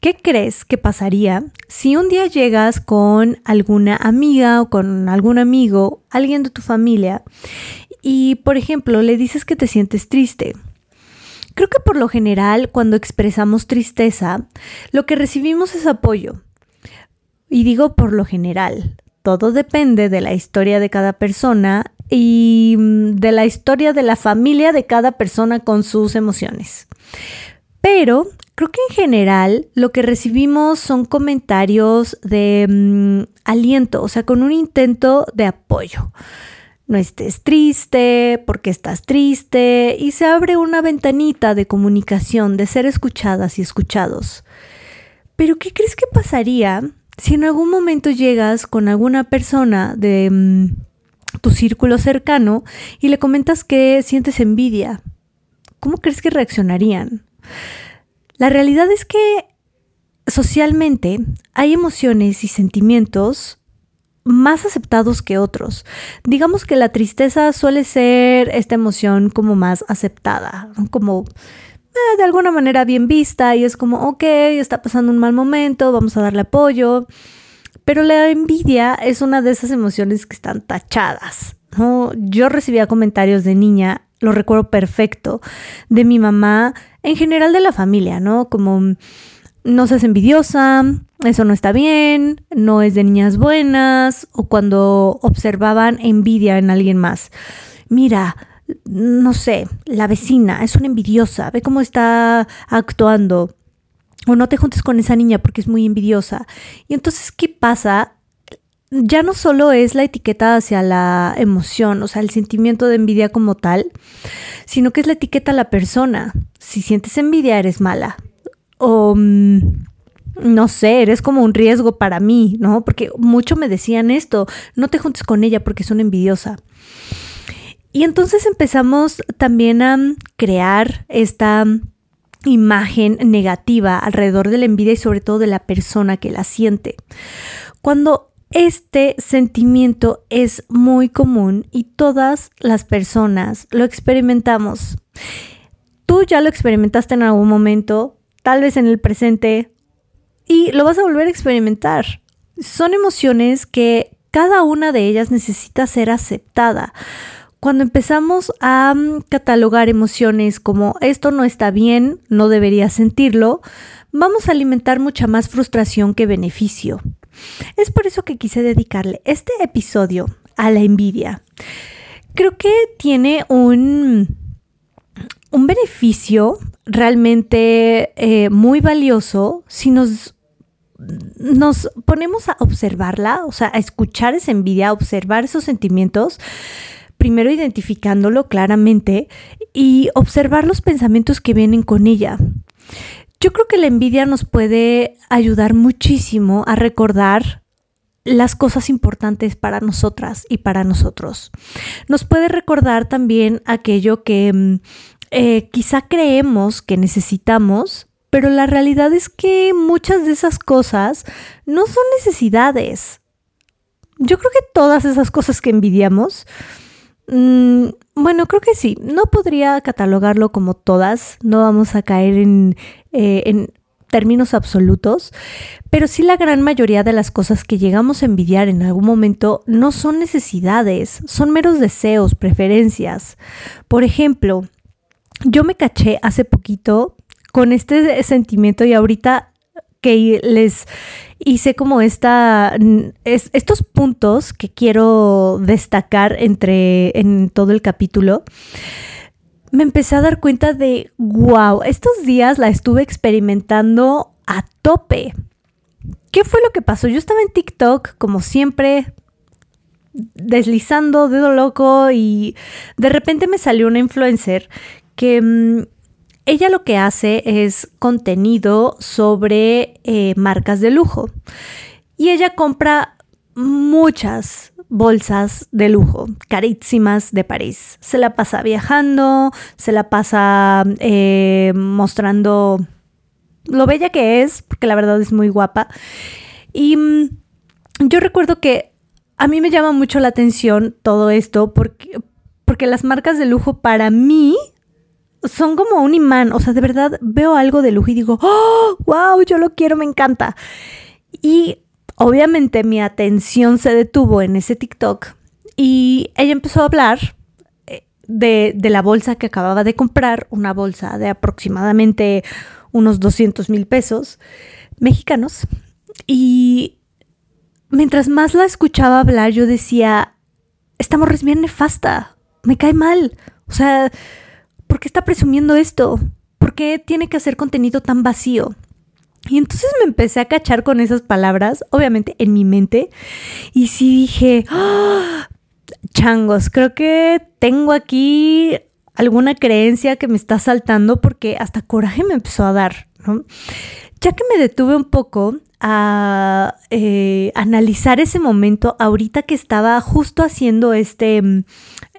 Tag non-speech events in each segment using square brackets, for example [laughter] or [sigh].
¿Qué crees que pasaría si un día llegas con alguna amiga o con algún amigo, alguien de tu familia, y por ejemplo le dices que te sientes triste? Creo que por lo general cuando expresamos tristeza, lo que recibimos es apoyo. Y digo por lo general, todo depende de la historia de cada persona y mm, de la historia de la familia de cada persona con sus emociones. Pero creo que en general lo que recibimos son comentarios de mm, aliento, o sea, con un intento de apoyo. No estés triste, porque estás triste, y se abre una ventanita de comunicación, de ser escuchadas y escuchados. Pero ¿qué crees que pasaría si en algún momento llegas con alguna persona de mm, tu círculo cercano y le comentas que sientes envidia? ¿Cómo crees que reaccionarían? La realidad es que socialmente hay emociones y sentimientos más aceptados que otros. Digamos que la tristeza suele ser esta emoción como más aceptada, como eh, de alguna manera bien vista y es como, ok, está pasando un mal momento, vamos a darle apoyo. Pero la envidia es una de esas emociones que están tachadas. Yo recibía comentarios de niña lo recuerdo perfecto, de mi mamá, en general de la familia, ¿no? Como no seas envidiosa, eso no está bien, no es de niñas buenas, o cuando observaban envidia en alguien más. Mira, no sé, la vecina es una envidiosa, ve cómo está actuando. O no te juntes con esa niña porque es muy envidiosa. Y entonces, ¿qué pasa? Ya no solo es la etiqueta hacia la emoción, o sea, el sentimiento de envidia como tal, sino que es la etiqueta a la persona. Si sientes envidia, eres mala. O mm, no sé, eres como un riesgo para mí, ¿no? Porque mucho me decían esto, no te juntes con ella porque es una envidiosa. Y entonces empezamos también a crear esta imagen negativa alrededor de la envidia y sobre todo de la persona que la siente. Cuando este sentimiento es muy común y todas las personas lo experimentamos. Tú ya lo experimentaste en algún momento, tal vez en el presente, y lo vas a volver a experimentar. Son emociones que cada una de ellas necesita ser aceptada. Cuando empezamos a mm, catalogar emociones como esto no está bien, no debería sentirlo, vamos a alimentar mucha más frustración que beneficio. Es por eso que quise dedicarle este episodio a la envidia. Creo que tiene un, un beneficio realmente eh, muy valioso si nos, nos ponemos a observarla, o sea, a escuchar esa envidia, a observar esos sentimientos, primero identificándolo claramente y observar los pensamientos que vienen con ella. Yo creo que la envidia nos puede ayudar muchísimo a recordar las cosas importantes para nosotras y para nosotros. Nos puede recordar también aquello que mm, eh, quizá creemos que necesitamos, pero la realidad es que muchas de esas cosas no son necesidades. Yo creo que todas esas cosas que envidiamos mm, bueno, creo que sí. No podría catalogarlo como todas. No vamos a caer en, eh, en términos absolutos, pero sí la gran mayoría de las cosas que llegamos a envidiar en algún momento no son necesidades, son meros deseos, preferencias. Por ejemplo, yo me caché hace poquito con este sentimiento y ahorita que les hice como esta, estos puntos que quiero destacar entre, en todo el capítulo, me empecé a dar cuenta de, wow, estos días la estuve experimentando a tope. ¿Qué fue lo que pasó? Yo estaba en TikTok, como siempre, deslizando dedo loco y de repente me salió una influencer que mm, ella lo que hace es contenido sobre eh, marcas de lujo y ella compra muchas bolsas de lujo, carísimas de París. Se la pasa viajando, se la pasa eh, mostrando lo bella que es, porque la verdad es muy guapa. Y mm, yo recuerdo que a mí me llama mucho la atención todo esto porque, porque las marcas de lujo para mí son como un imán, o sea, de verdad veo algo de lujo y digo, oh, wow, yo lo quiero, me encanta. Y obviamente mi atención se detuvo en ese TikTok y ella empezó a hablar eh, de, la bolsa que acababa de comprar, una bolsa de aproximadamente unos 200 mil pesos mexicanos. Y mientras más la escuchaba hablar, yo decía, esta morra es bien nefasta, me cae mal. O sea, ¿por qué está presumiendo esto? ¿Por qué tiene que hacer contenido tan vacío? Y entonces me empecé a cachar con esas palabras, obviamente en mi mente, y sí dije, ¡Ah! changos, creo que tengo aquí alguna creencia que me está saltando porque hasta coraje me empezó a dar, ¿no? Ya que me detuve un poco a eh, analizar ese momento ahorita que estaba justo haciendo este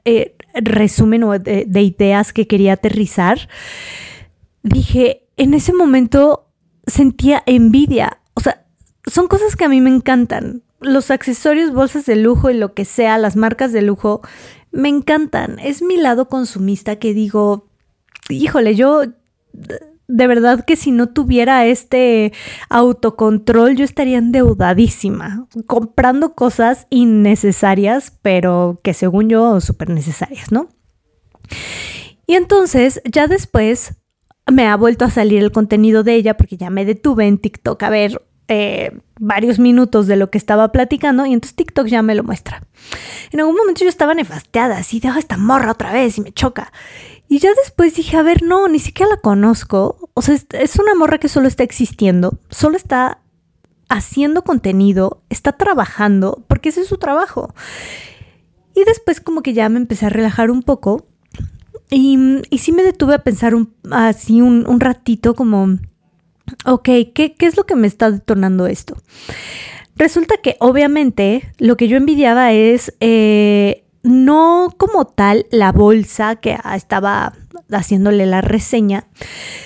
eh, resumen de, de ideas que quería aterrizar, dije, en ese momento sentía envidia. O sea, son cosas que a mí me encantan. Los accesorios, bolsas de lujo y lo que sea, las marcas de lujo, me encantan. Es mi lado consumista que digo, híjole, yo de verdad que si no tuviera este autocontrol yo estaría endeudadísima, comprando cosas innecesarias, pero que según yo súper necesarias, ¿no? Y entonces ya después me ha vuelto a salir el contenido de ella porque ya me detuve en TikTok a ver eh, varios minutos de lo que estaba platicando y entonces TikTok ya me lo muestra. En algún momento yo estaba nefasteada, así de, esta morra otra vez y me choca. Y ya después dije, a ver, no, ni siquiera la conozco. O sea, es una morra que solo está existiendo, solo está haciendo contenido, está trabajando, porque ese es su trabajo. Y después como que ya me empecé a relajar un poco y, sí me detuve a pensar así un, un, ratito como, ok, ¿qué, ¿qué es lo que me está detonando esto? Resulta que obviamente lo que yo envidiaba es eh, no como tal la bolsa que estaba haciéndole la reseña,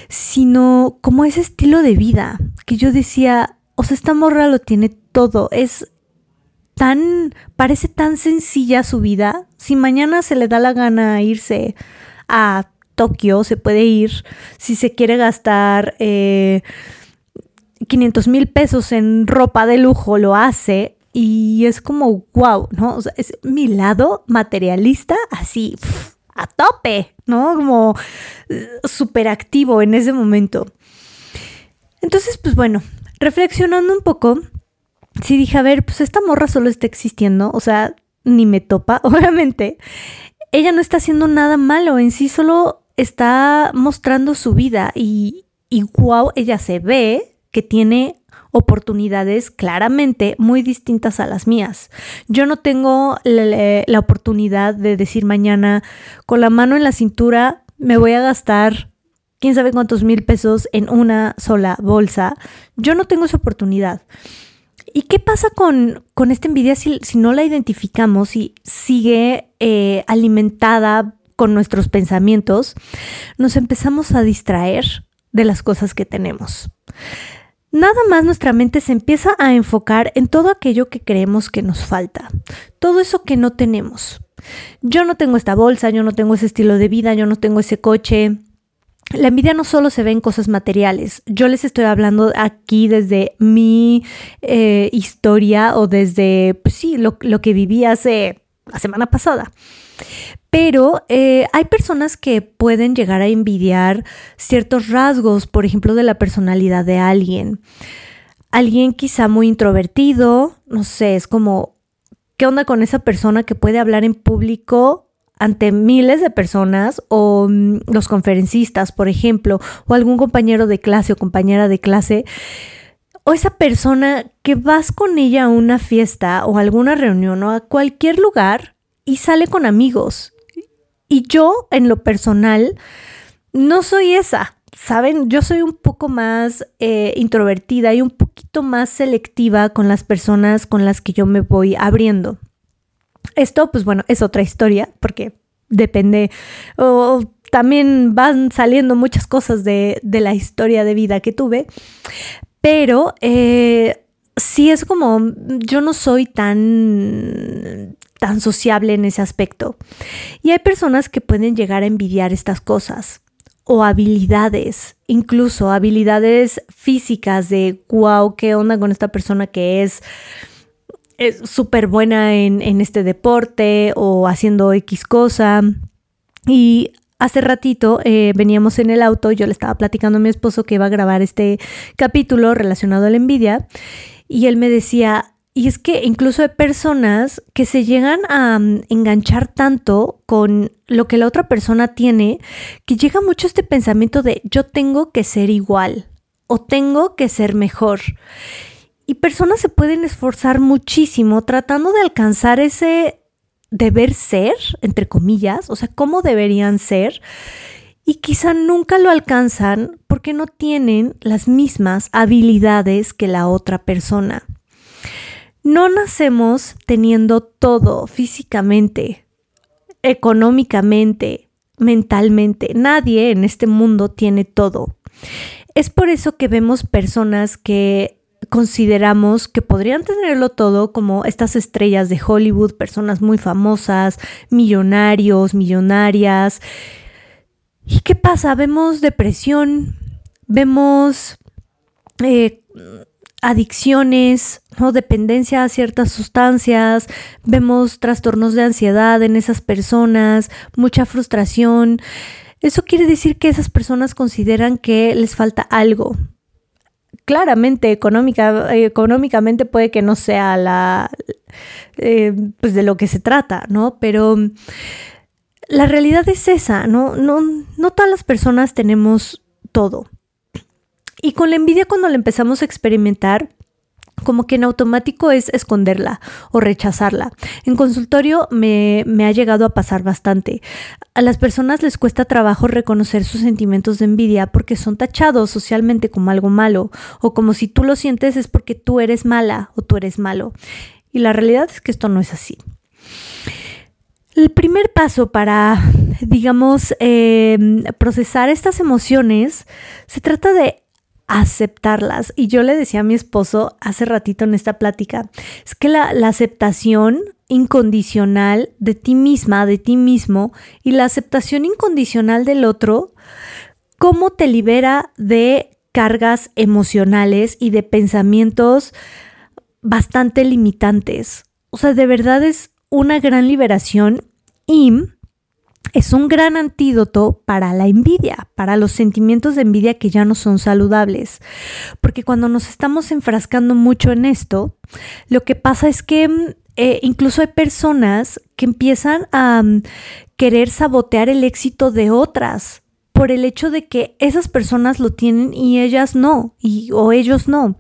sino como ese estilo de vida que yo decía, o sea, esta morra lo tiene todo, es tan, parece tan sencilla su vida, si mañana se le da la gana irse a Tokio, se puede ir, si se quiere gastar... Eh, 500 mil pesos en ropa de lujo, lo hace, y es como, wow, ¿no? O sea, es mi lado materialista así, a tope, ¿no? Como eh, súper activo en ese momento. Entonces, pues bueno, reflexionando un poco, sí dije, a ver, pues esta morra solo está existiendo, o sea, ni me topa, [laughs] obviamente. Ella no está haciendo nada malo en sí, solo está mostrando su vida y, y wow, ella se ve que tiene oportunidades claramente muy distintas a las mías. Yo no tengo la, oportunidad de decir mañana con la mano en la cintura me voy a gastar quién sabe cuántos mil pesos en una sola bolsa. Yo no tengo esa oportunidad. ¿Y qué pasa con, con esta envidia si, si, no la identificamos y sigue eh, alimentada con nuestros pensamientos? Nos empezamos a distraer de las cosas que tenemos nada más nuestra mente se empieza a enfocar en todo aquello que creemos que nos falta, todo eso que no tenemos. Yo no tengo esta bolsa, yo no tengo ese estilo de vida, yo no tengo ese coche. La envidia no solo se ve en cosas materiales, yo les estoy hablando aquí desde mi eh, historia o desde, pues sí, lo, lo que viví hace la semana pasada. Pero eh, hay personas que pueden llegar a envidiar ciertos rasgos, por ejemplo, de la personalidad de alguien. Alguien quizá muy introvertido, no sé, es como, ¿qué onda con esa persona que puede hablar en público ante miles de personas o mm, los conferencistas, por ejemplo, o algún compañero de clase o compañera de clase? o esa persona que vas con ella a una fiesta o a alguna reunión o a cualquier lugar y sale con amigos y yo, en lo personal, no soy esa. Saben, yo soy un poco más eh, introvertida y un poquito más selectiva con las personas con las que yo me voy abriendo. Esto, pues bueno, es otra historia, porque depende, o también van saliendo muchas cosas de, la historia de vida que tuve, pero eh, sí es como, yo no soy tan tan sociable en ese aspecto. Y hay personas que pueden llegar a envidiar estas cosas. o habilidades, incluso habilidades físicas de, wow, ¿qué onda con esta persona que es súper buena en, en este deporte o haciendo X cosa? Y Hace ratito eh, veníamos en el auto, yo le estaba platicando a mi esposo que iba a grabar este capítulo relacionado a la envidia y él me decía, y es que incluso hay personas que se llegan a mm, enganchar tanto con lo que la otra persona tiene, que llega mucho este pensamiento de yo tengo que ser igual o tengo que ser mejor. Y personas se pueden esforzar muchísimo tratando de alcanzar ese deber ser, entre comillas, o sea, cómo deberían ser, y quizá nunca lo alcanzan porque no tienen las mismas habilidades que la otra persona. No nacemos teniendo todo físicamente, económicamente, mentalmente. Nadie en este mundo tiene todo. Es por eso que vemos personas que consideramos que podrían tenerlo todo como estas estrellas de Hollywood, personas muy famosas, millonarios, millonarias. ¿Y qué pasa? Vemos depresión, vemos eh, adicciones, ¿no? dependencia a ciertas sustancias, vemos trastornos de ansiedad en esas personas, mucha frustración. Eso quiere decir que esas personas consideran que les falta algo, claramente económica, económicamente puede que no sea la, eh, pues de lo que se trata, ¿no? Pero la realidad es esa, ¿no? No, no todas las personas tenemos todo. Y con la envidia cuando la empezamos a experimentar, como que en automático es esconderla o rechazarla. En consultorio me, me, ha llegado a pasar bastante. A las personas les cuesta trabajo reconocer sus sentimientos de envidia porque son tachados socialmente como algo malo o como si tú lo sientes es porque tú eres mala o tú eres malo. Y la realidad es que esto no es así. El primer paso para, digamos, eh, procesar estas emociones se trata de aceptarlas. Y yo le decía a mi esposo hace ratito en esta plática, es que la, aceptación incondicional de ti misma, de ti mismo, y la aceptación incondicional del otro, cómo te libera de cargas emocionales y de pensamientos bastante limitantes. O sea, de verdad es una gran liberación y es un gran antídoto para la envidia, para los sentimientos de envidia que ya no son saludables. Porque cuando nos estamos enfrascando mucho en esto, lo que pasa es que mm, eh, incluso hay personas que empiezan a mm, querer sabotear el éxito de otras por el hecho de que esas personas lo tienen y ellas no, y, o ellos no.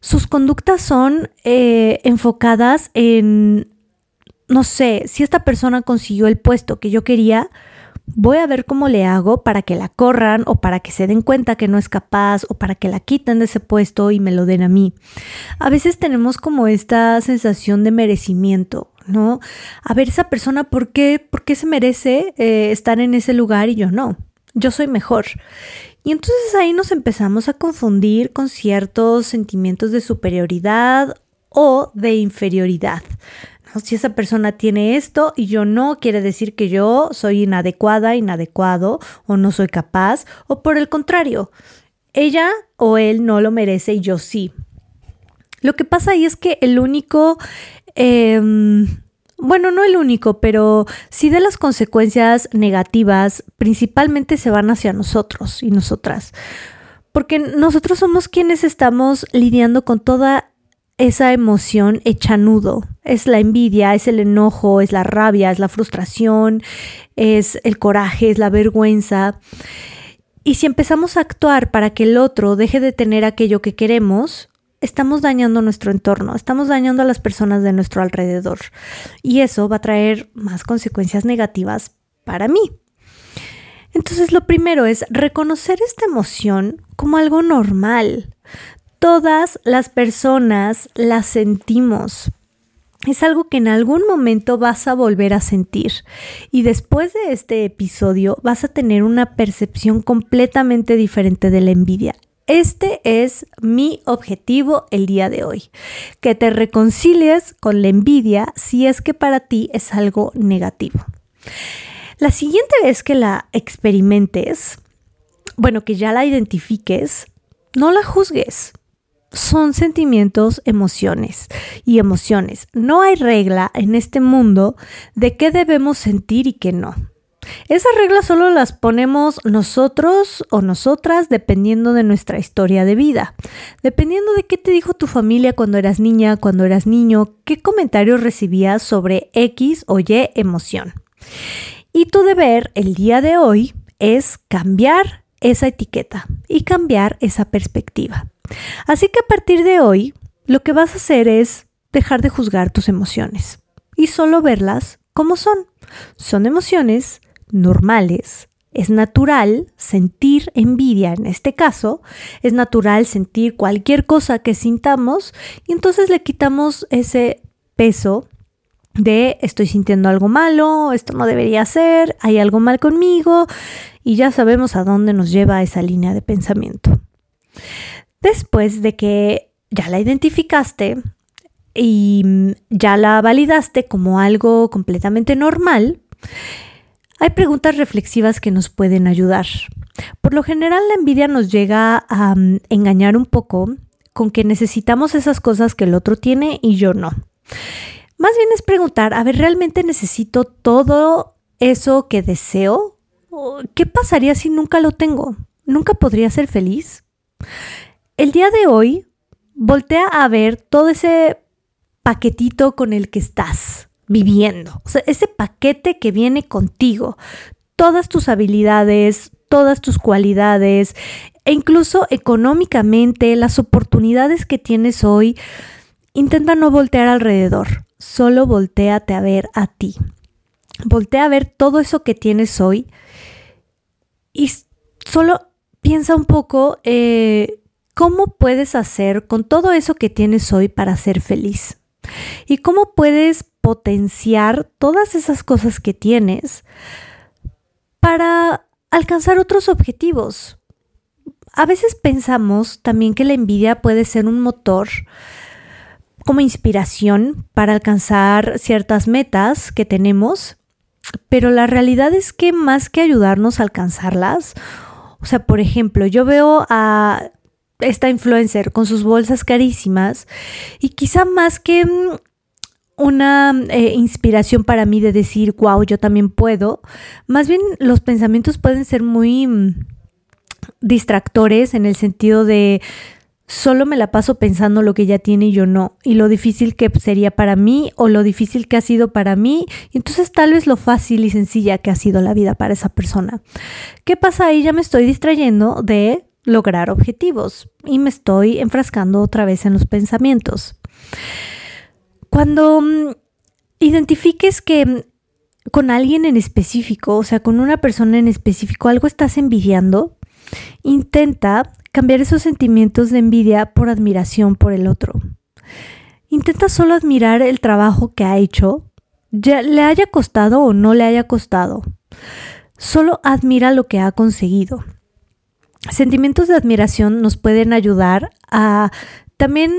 Sus conductas son eh, enfocadas en no sé, si esta persona consiguió el puesto que yo quería, voy a ver cómo le hago para que la corran o para que se den cuenta que no es capaz o para que la quiten de ese puesto y me lo den a mí. A veces tenemos como esta sensación de merecimiento, ¿no? A ver, esa persona, ¿por qué, por qué se merece eh, estar en ese lugar y yo no? Yo soy mejor. Y entonces ahí nos empezamos a confundir con ciertos sentimientos de superioridad o de inferioridad, si esa persona tiene esto y yo no, quiere decir que yo soy inadecuada, inadecuado o no soy capaz, o por el contrario, ella o él no lo merece y yo sí. Lo que pasa ahí es que el único, em, bueno, no el único, pero sí de las consecuencias negativas principalmente se van hacia nosotros y nosotras. Porque nosotros somos quienes estamos lidiando con toda esa emoción hecha nudo. Es la envidia, es el enojo, es la rabia, es la frustración, es el coraje, es la vergüenza. Y si empezamos a actuar para que el otro deje de tener aquello que queremos, estamos dañando nuestro entorno, estamos dañando a las personas de nuestro alrededor. Y eso va a traer más consecuencias negativas para mí. Entonces lo primero es reconocer esta emoción como algo normal. Todas las personas la sentimos. Es algo que en algún momento vas a volver a sentir y después de este episodio vas a tener una percepción completamente diferente de la envidia. Este es mi objetivo el día de hoy, que te reconcilies con la envidia si es que para ti es algo negativo. La siguiente vez que la experimentes, bueno, que ya la identifiques, no la juzgues. Son sentimientos, emociones y emociones. No hay regla en este mundo de qué debemos sentir y qué no. Esas reglas solo las ponemos nosotros o nosotras dependiendo de nuestra historia de vida, dependiendo de qué te dijo tu familia cuando eras niña, cuando eras niño, qué comentarios recibías sobre X o Y emoción. Y tu deber el día de hoy es cambiar esa etiqueta y cambiar esa perspectiva. Así que a partir de hoy, lo que vas a hacer es dejar de juzgar tus emociones y solo verlas como son. Son emociones normales. Es natural sentir envidia en este caso, es natural sentir cualquier cosa que sintamos y entonces le quitamos ese peso de estoy sintiendo algo malo, esto no debería ser, hay algo mal conmigo y ya sabemos a dónde nos lleva esa línea de pensamiento. Después de que ya la identificaste y ya la validaste como algo completamente normal, hay preguntas reflexivas que nos pueden ayudar. Por lo general la envidia nos llega a mm, engañar un poco con que necesitamos esas cosas que el otro tiene y yo no. Más bien es preguntar, a ver, ¿realmente necesito todo eso que deseo? ¿Qué pasaría si nunca lo tengo? ¿Nunca podría ser feliz? El día de hoy, voltea a ver todo ese paquetito con el que estás viviendo. O sea, ese paquete que viene contigo, todas tus habilidades, todas tus cualidades e incluso económicamente, las oportunidades que tienes hoy, intenta no voltear alrededor, solo volteate a ver a ti. Voltea a ver todo eso que tienes hoy y solo piensa un poco eh, cómo puedes hacer con todo eso que tienes hoy para ser feliz. Y cómo puedes potenciar todas esas cosas que tienes para alcanzar otros objetivos. A veces pensamos también que la envidia puede ser un motor como inspiración para alcanzar ciertas metas que tenemos, pero la realidad es que más que ayudarnos a alcanzarlas, o sea, por ejemplo, yo veo a esta influencer con sus bolsas carísimas y quizá más que mm, una eh, inspiración para mí de decir, wow, yo también puedo. Más bien los pensamientos pueden ser muy mm, distractores en el sentido de solo me la paso pensando lo que ella tiene y yo no, y lo difícil que sería para mí o lo difícil que ha sido para mí, y entonces tal vez lo fácil y sencilla que ha sido la vida para esa persona. ¿Qué pasa ahí? Ya me estoy distrayendo de lograr objetivos y me estoy enfrascando otra vez en los pensamientos. Cuando mm, identifiques que mm, con alguien en específico, o sea, con una persona en específico, algo estás envidiando, intenta cambiar esos sentimientos de envidia por admiración por el otro. Intenta solo admirar el trabajo que ha hecho, ya le haya costado o no le haya costado. Solo admira lo que ha conseguido. Sentimientos de admiración nos pueden ayudar a también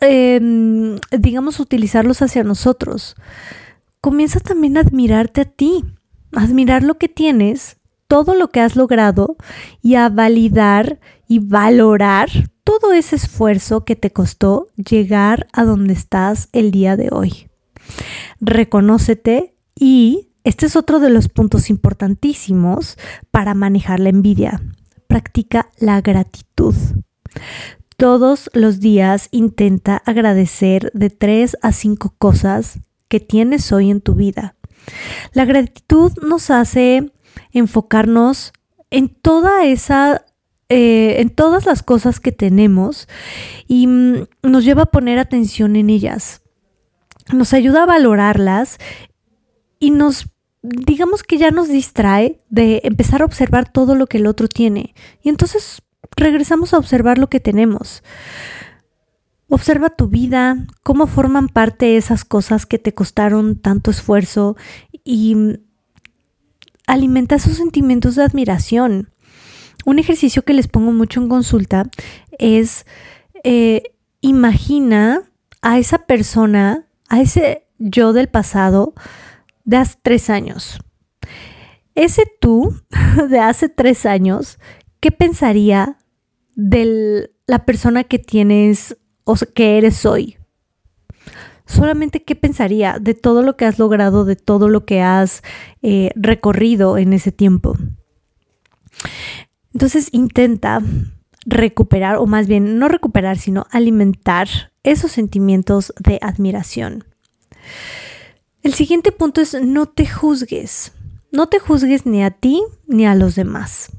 Em, digamos, utilizarlos hacia nosotros. Comienza también a admirarte a ti, a admirar lo que tienes, todo lo que has logrado y a validar y valorar todo ese esfuerzo que te costó llegar a donde estás el día de hoy. Reconócete y este es otro de los puntos importantísimos para manejar la envidia. Practica la gratitud. Todos los días intenta agradecer de tres a cinco cosas que tienes hoy en tu vida. La gratitud nos hace enfocarnos en toda esa eh, en todas las cosas que tenemos y mm, nos lleva a poner atención en ellas. Nos ayuda a valorarlas y nos, digamos que ya nos distrae de empezar a observar todo lo que el otro tiene. Y entonces regresamos a observar lo que tenemos. Observa tu vida, cómo forman parte esas cosas que te costaron tanto esfuerzo y alimenta esos sentimientos de admiración. Un ejercicio que les pongo mucho en consulta es eh, imagina a esa persona, a ese yo del pasado de hace tres años. Ese tú [laughs] de hace tres años ¿qué pensaría de la persona que tienes o que eres hoy? Solamente qué pensaría de todo lo que has logrado, de todo lo que has eh, recorrido en ese tiempo. Entonces intenta recuperar, o más bien no recuperar, sino alimentar esos sentimientos de admiración. El siguiente punto es no te juzgues. No te juzgues ni a ti ni a los demás.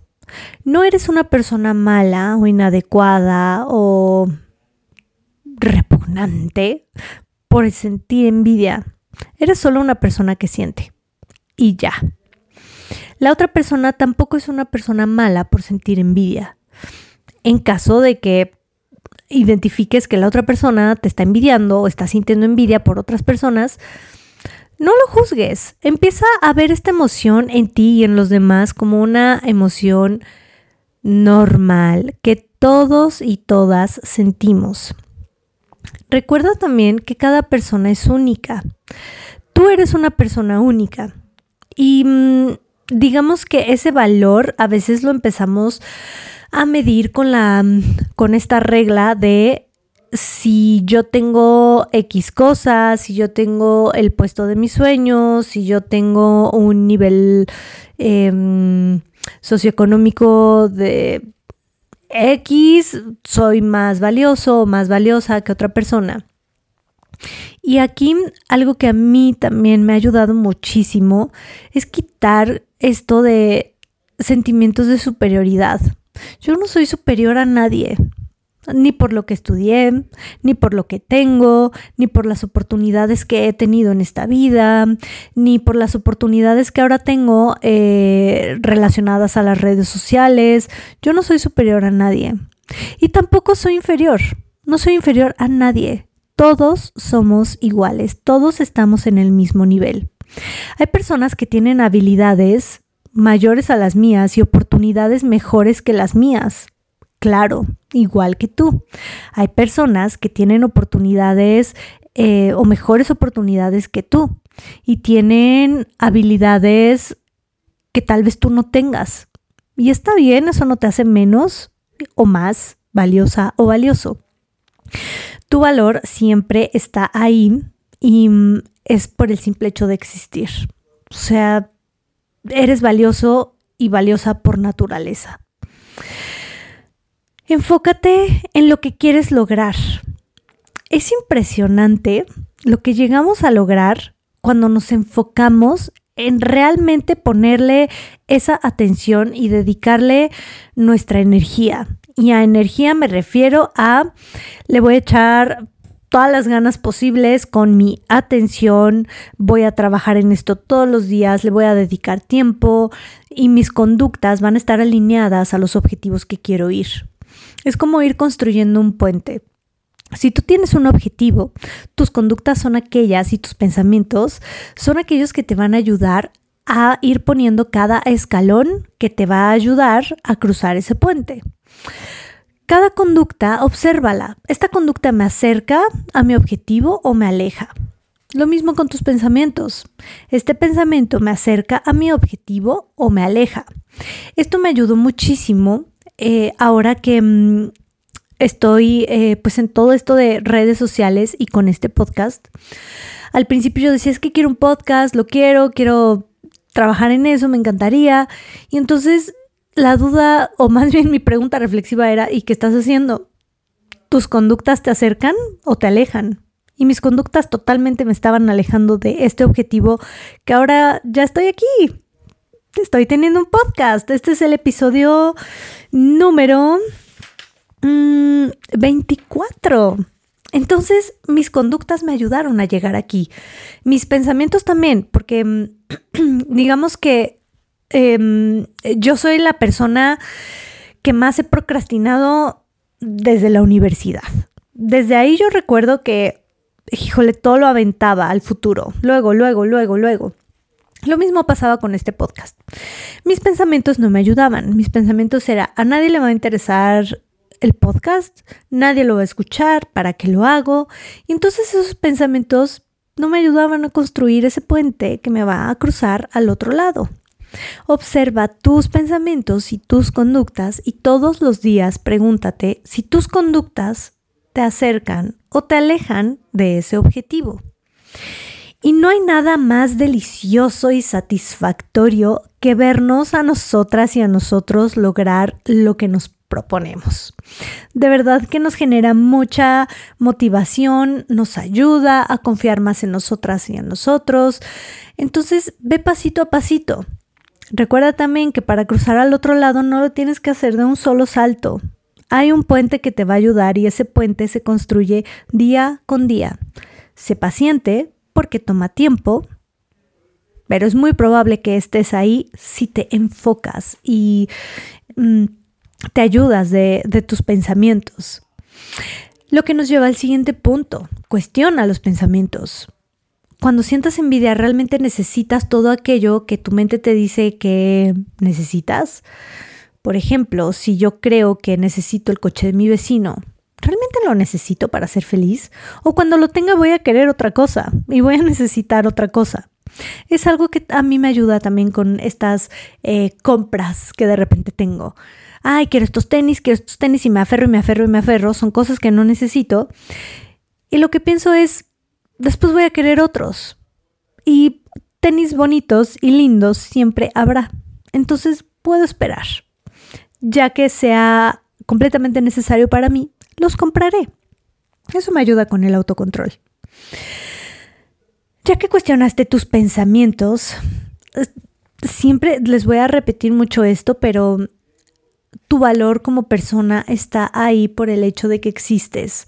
No eres una persona mala o inadecuada o repugnante por sentir envidia. Eres solo una persona que siente. Y ya. La otra persona tampoco es una persona mala por sentir envidia. En caso de que identifiques que la otra persona te está envidiando o está sintiendo envidia por otras personas, no lo juzgues. Empieza a ver esta emoción en ti y en los demás como una emoción normal que todos y todas sentimos. Recuerda también que cada persona es única. Tú eres una persona única. Y mm, digamos que ese valor a veces lo empezamos a medir con la con esta regla de si yo tengo X cosas, si yo tengo el puesto de mis sueños, si yo tengo un nivel em, socioeconómico de X, soy más valioso o más valiosa que otra persona. Y aquí algo que a mí también me ha ayudado muchísimo es quitar esto de sentimientos de superioridad. Yo no soy superior a nadie, ni por lo que estudié, ni por lo que tengo, ni por las oportunidades que he tenido en esta vida, ni por las oportunidades que ahora tengo eh, relacionadas a las redes sociales. Yo no soy superior a nadie. Y tampoco soy inferior. No soy inferior a nadie. Todos somos iguales. Todos estamos en el mismo nivel. Hay personas que tienen habilidades mayores a las mías y oportunidades mejores que las mías. Claro, igual que tú. Hay personas que tienen oportunidades eh, o mejores oportunidades que tú y tienen habilidades que tal vez tú no tengas. Y está bien, eso no te hace menos o más valiosa o valioso. Tu valor siempre está ahí y mm, es por el simple hecho de existir. O sea, eres valioso y valiosa por naturaleza. Enfócate en lo que quieres lograr. Es impresionante lo que llegamos a lograr cuando nos enfocamos en realmente ponerle esa atención y dedicarle nuestra energía. Y a energía me refiero a, le voy a echar todas las ganas posibles con mi atención, voy a trabajar en esto todos los días, le voy a dedicar tiempo y mis conductas van a estar alineadas a los objetivos que quiero ir. Es como ir construyendo un puente. Si tú tienes un objetivo, tus conductas son aquellas y tus pensamientos son aquellos que te van a ayudar a ir poniendo cada escalón que te va a ayudar a cruzar ese puente. Cada conducta, obsérvala. ¿Esta conducta me acerca a mi objetivo o me aleja? Lo mismo con tus pensamientos. ¿Este pensamiento me acerca a mi objetivo o me aleja? Esto me ayudó muchísimo eh, ahora que mm, estoy eh, pues en todo esto de redes sociales y con este podcast. Al principio yo decía, es que quiero un podcast, lo quiero, quiero trabajar en eso, me encantaría. Y entonces la duda, o [laughs] más bien mi pregunta reflexiva era, ¿y qué estás haciendo? ¿Tus conductas te acercan o te alejan? Y mis conductas totalmente me estaban alejando de este objetivo que ahora ya estoy aquí estoy teniendo un podcast. Este es el episodio número 24. Mm, Entonces, mis conductas me ayudaron a llegar aquí. Mis pensamientos también, porque mm, [clears throat] digamos que em, yo soy la persona que más he procrastinado desde la universidad. Desde ahí yo recuerdo que, híjole, todo lo aventaba al futuro. Luego, luego, luego, luego. Lo mismo pasaba con este podcast. Mis pensamientos no me ayudaban. Mis pensamientos era, a nadie le va a interesar el podcast, nadie lo va a escuchar, ¿para qué lo hago? Y entonces esos pensamientos no me ayudaban a construir ese puente que me va a cruzar al otro lado. Observa tus pensamientos y tus conductas y todos los días pregúntate si tus conductas te acercan o te alejan de ese objetivo. Y no hay nada más delicioso y satisfactorio que vernos a nosotras y a nosotros lograr lo que nos proponemos. De verdad que nos genera mucha motivación, nos ayuda a confiar más en nosotras y en nosotros. Entonces, ve pasito a pasito. Recuerda también que para cruzar al otro lado no lo tienes que hacer de un solo salto. Hay un puente que te va a ayudar y ese puente se construye día con día. Sé paciente porque toma tiempo, pero es muy probable que estés ahí si te enfocas y mm, te ayudas de, de tus pensamientos. Lo que nos lleva al siguiente punto, cuestiona los pensamientos. Cuando sientas envidia, ¿realmente necesitas todo aquello que tu mente te dice que necesitas? Por ejemplo, si yo creo que necesito el coche de mi vecino, ¿realmente lo necesito para ser feliz? O cuando lo tenga voy a querer otra cosa y voy a [laughs] necesitar otra cosa. Es algo que a mí me ayuda también con estas eh, compras que de repente tengo. Ay, quiero estos tenis, quiero estos tenis y me aferro y me aferro y me aferro. Son cosas que no necesito. Y lo que pienso es, después voy a querer otros. Y tenis bonitos y lindos siempre habrá. Entonces puedo esperar. Ya que sea completamente necesario para mí, los compraré. Eso me ayuda con el autocontrol. Ya que cuestionaste tus pensamientos, siempre les voy a repetir mucho esto, pero tu valor como persona está ahí por el hecho de que existes.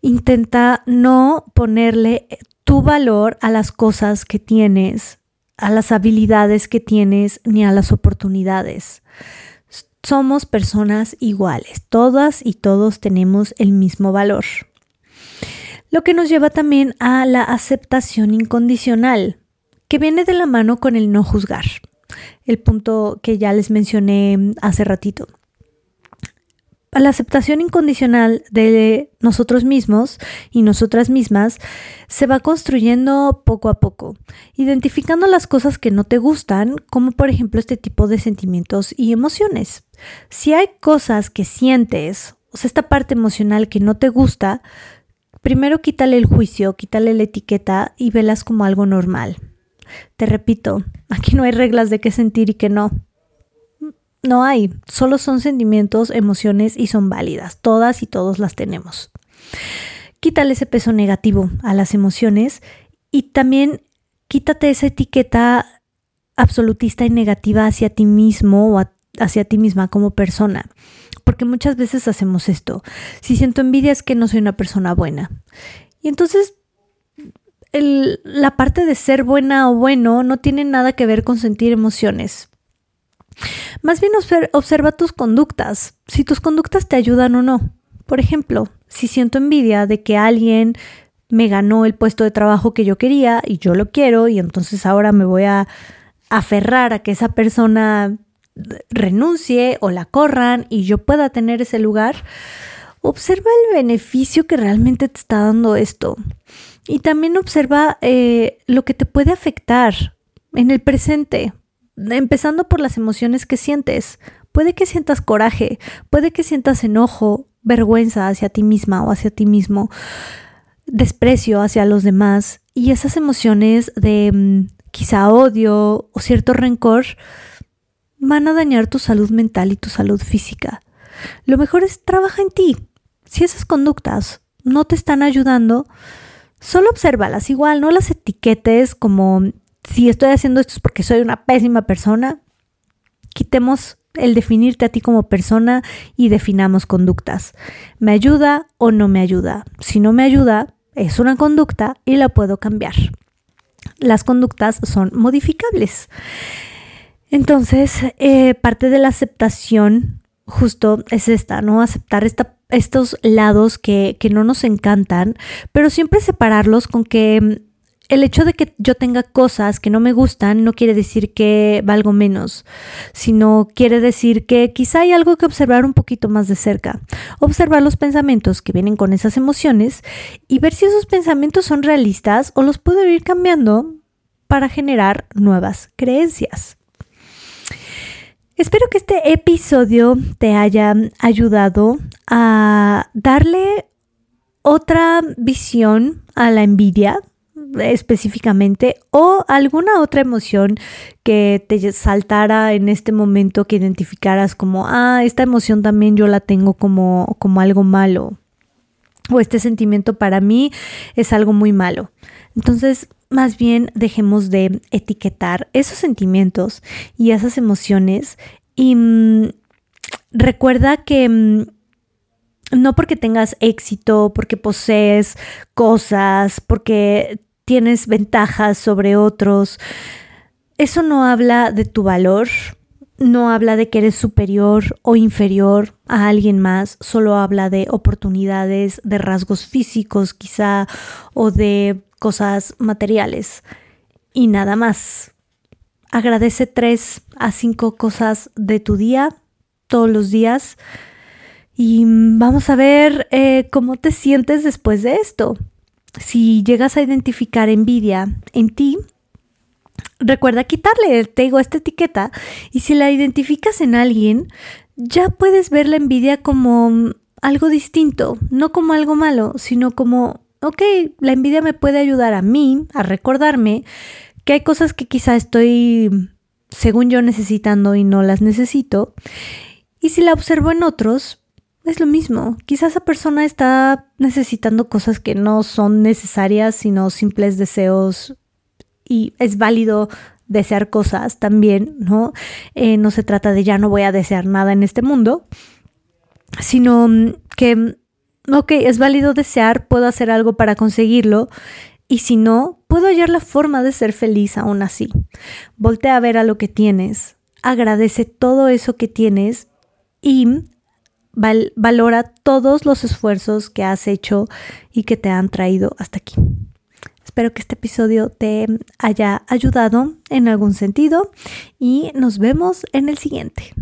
Intenta no ponerle tu valor a las cosas que tienes, a las habilidades que tienes, ni a las oportunidades. Somos personas iguales, todas y todos tenemos el mismo valor. Lo que nos lleva también a la aceptación incondicional, que viene de la mano con el no juzgar, el punto que ya les mencioné hace ratito la aceptación incondicional de nosotros mismos y nosotras mismas se va construyendo poco a poco, identificando las cosas que no te gustan, como por ejemplo este tipo de sentimientos y emociones. Si hay cosas que sientes, o sea, esta parte emocional que no te gusta, primero quítale el juicio, quítale la etiqueta y velas como algo normal. Te repito, aquí no hay reglas de qué sentir y qué no. No hay, solo son sentimientos, emociones y son válidas. Todas y todos las tenemos. Quítale ese peso negativo a las emociones y también quítate esa etiqueta absolutista y negativa hacia ti mismo o hacia ti misma como persona. Porque muchas veces hacemos esto. Si siento envidia es que no soy una persona buena. Y entonces la parte de ser buena o bueno no tiene nada que ver con sentir emociones. Más bien observa tus conductas, si tus conductas te ayudan o no. Por ejemplo, si siento envidia de que alguien me ganó el puesto de trabajo que yo quería y yo lo quiero y entonces ahora me voy a aferrar a que esa persona renuncie o la corran y yo pueda tener ese lugar, observa el beneficio que realmente te está dando esto. Y también observa eh, lo que te puede afectar en el presente empezando por las emociones que sientes. Puede que sientas coraje, puede que sientas enojo, vergüenza hacia ti misma o hacia ti mismo, desprecio hacia los demás y esas emociones de mm, quizá odio o cierto rencor van a dañar tu salud mental y tu salud física. Lo mejor es trabaja en ti. Si esas conductas no te están ayudando, solo obsérvalas igual, no las etiquetes como si estoy haciendo esto es porque soy una pésima persona, quitemos el definirte a ti como persona y definamos conductas. ¿Me ayuda o no me ayuda? Si no me ayuda, es una conducta y la puedo cambiar. Las conductas son modificables. Entonces, eh, parte de la aceptación justo es esta, ¿no? Aceptar estos lados que, que no nos encantan, pero siempre separarlos con que el hecho de que yo tenga cosas que no me gustan no quiere decir que valgo menos, sino quiere decir que quizá hay algo que observar un poquito más de cerca. Observar los pensamientos que vienen con esas emociones y ver si esos pensamientos son realistas o los puedo ir cambiando para generar nuevas creencias. Espero que este episodio te haya ayudado a darle otra visión a la envidia específicamente o alguna otra emoción que te saltara en este momento que identificaras como, ah, esta emoción también yo la tengo como, como algo malo o este sentimiento para mí es algo muy malo. Entonces, más bien dejemos de etiquetar esos sentimientos y esas emociones y mm, recuerda que mm, no porque tengas éxito, porque posees cosas, porque tienes ventajas sobre otros, eso no habla de tu valor, no habla de que eres superior o inferior a alguien más, solo habla de oportunidades, de rasgos físicos quizá o de cosas materiales y nada más. Agradece tres a cinco cosas de tu día todos los días y vamos a ver eh, cómo te sientes después de esto. Si llegas a identificar envidia en ti, recuerda quitarle, te digo, esta etiqueta y si la identificas en alguien, ya puedes ver la envidia como algo distinto, no como algo malo, sino como, ok, la envidia me puede ayudar a mí a recordarme que hay cosas que quizá estoy, según yo, necesitando y no las necesito. Y si la observo en otros, es lo mismo. Quizás esa persona está necesitando cosas que no son necesarias, sino simples deseos y es válido desear cosas también, ¿no? Eh, no se trata de ya no voy a desear nada en este mundo, sino que, ok, es válido desear, puedo hacer algo para conseguirlo y si no, puedo hallar la forma de ser feliz aún así. Voltea a ver a lo que tienes, agradece todo eso que tienes y valora todos los esfuerzos que has hecho y que te han traído hasta aquí. Espero que este episodio te haya ayudado en algún sentido y nos vemos en el siguiente.